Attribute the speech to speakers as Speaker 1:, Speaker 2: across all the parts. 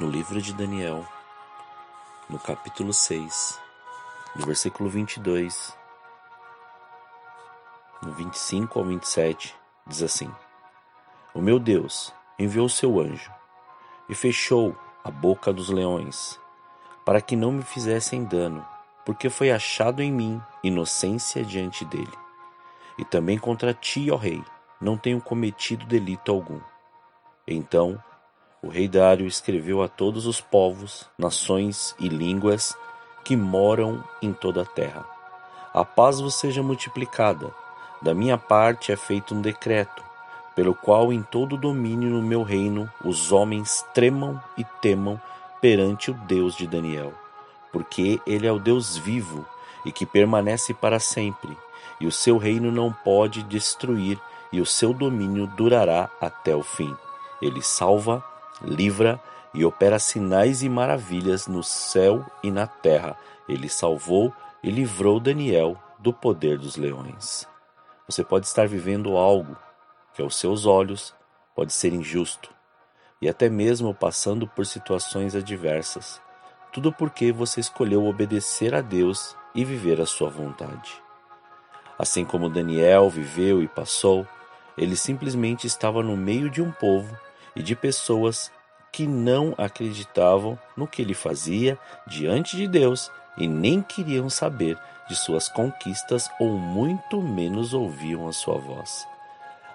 Speaker 1: No livro de Daniel, no capítulo 6, no versículo 22, no 25 ao 27, diz assim: O meu Deus enviou seu anjo e fechou a boca dos leões, para que não me fizessem dano, porque foi achado em mim inocência diante dele. E também contra ti, ó rei, não tenho cometido delito algum. Então o rei Dário escreveu a todos os povos, nações e línguas que moram em toda a terra: A paz vos seja multiplicada. Da minha parte é feito um decreto, pelo qual em todo domínio no meu reino os homens tremam e temam perante o Deus de Daniel, porque ele é o Deus vivo e que permanece para sempre, e o seu reino não pode destruir, e o seu domínio durará até o fim. Ele salva livra e opera sinais e maravilhas no céu e na terra. Ele salvou e livrou Daniel do poder dos leões. Você pode estar vivendo algo que aos seus olhos pode ser injusto e até mesmo passando por situações adversas. Tudo porque você escolheu obedecer a Deus e viver a sua vontade. Assim como Daniel viveu e passou, ele simplesmente estava no meio de um povo e de pessoas que não acreditavam no que ele fazia diante de Deus e nem queriam saber de suas conquistas ou muito menos ouviam a sua voz.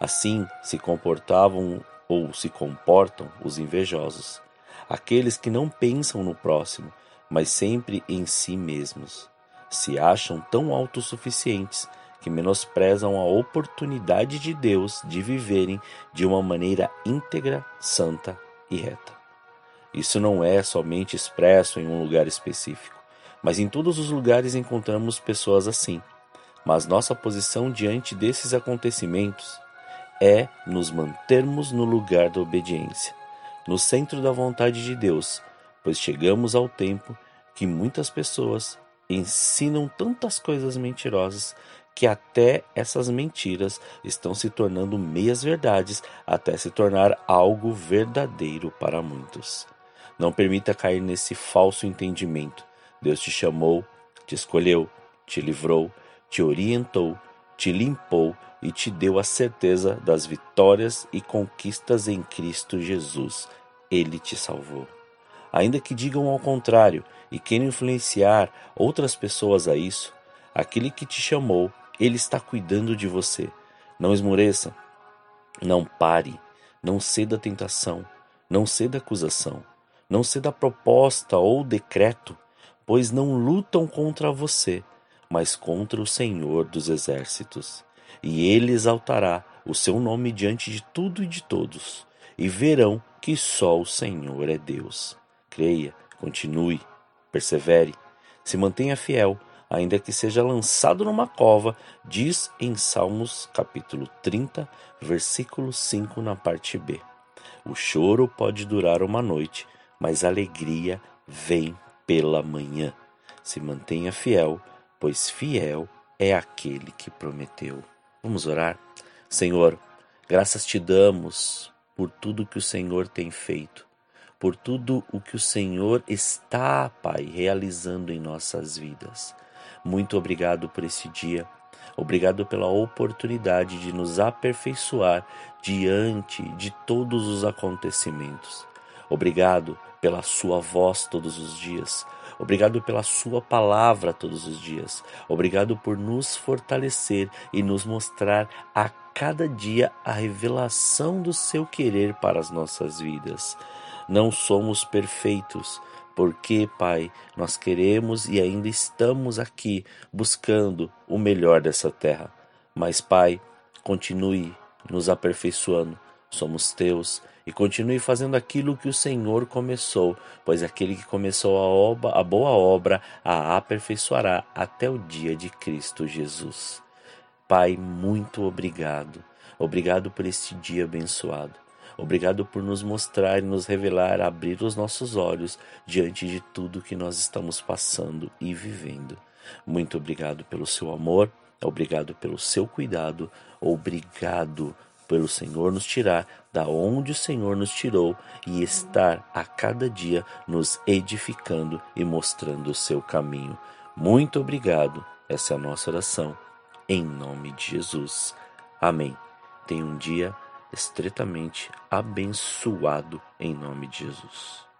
Speaker 1: Assim se comportavam ou se comportam os invejosos, aqueles que não pensam no próximo, mas sempre em si mesmos. Se acham tão autossuficientes que menosprezam a oportunidade de Deus de viverem de uma maneira íntegra, santa e reta. Isso não é somente expresso em um lugar específico, mas em todos os lugares encontramos pessoas assim. Mas nossa posição diante desses acontecimentos é nos mantermos no lugar da obediência, no centro da vontade de Deus, pois chegamos ao tempo que muitas pessoas ensinam tantas coisas mentirosas que até essas mentiras estão se tornando meias verdades até se tornar algo verdadeiro para muitos. Não permita cair nesse falso entendimento. Deus te chamou, te escolheu, te livrou, te orientou, te limpou e te deu a certeza das vitórias e conquistas em Cristo Jesus. Ele te salvou. Ainda que digam ao contrário e queiram influenciar outras pessoas a isso, aquele que te chamou ele está cuidando de você. Não esmoreça. Não pare. Não ceda à tentação. Não ceda à acusação. Não ceda à proposta ou decreto, pois não lutam contra você, mas contra o Senhor dos exércitos. E ele exaltará o seu nome diante de tudo e de todos, e verão que só o Senhor é Deus. Creia, continue, persevere, se mantenha fiel ainda que seja lançado numa cova, diz em Salmos capítulo 30, versículo 5 na parte B. O choro pode durar uma noite, mas a alegria vem pela manhã. Se mantenha fiel, pois fiel é aquele que prometeu. Vamos orar? Senhor, graças te damos por tudo que o Senhor tem feito, por tudo o que o Senhor está, Pai, realizando em nossas vidas. Muito obrigado por esse dia. Obrigado pela oportunidade de nos aperfeiçoar diante de todos os acontecimentos. Obrigado pela Sua voz todos os dias. Obrigado pela Sua palavra todos os dias. Obrigado por nos fortalecer e nos mostrar a cada dia a revelação do Seu querer para as nossas vidas. Não somos perfeitos, porque, Pai, nós queremos e ainda estamos aqui buscando o melhor dessa terra. Mas, Pai, continue nos aperfeiçoando, somos teus e continue fazendo aquilo que o Senhor começou, pois aquele que começou a, obra, a boa obra a aperfeiçoará até o dia de Cristo Jesus. Pai, muito obrigado. Obrigado por este dia abençoado. Obrigado por nos mostrar e nos revelar, abrir os nossos olhos diante de tudo que nós estamos passando e vivendo. Muito obrigado pelo seu amor, obrigado pelo seu cuidado, obrigado pelo Senhor nos tirar da onde o Senhor nos tirou e estar a cada dia nos edificando e mostrando o seu caminho. Muito obrigado. Essa é a nossa oração. Em nome de Jesus. Amém. Tenha um dia estritamente abençoado em nome de Jesus.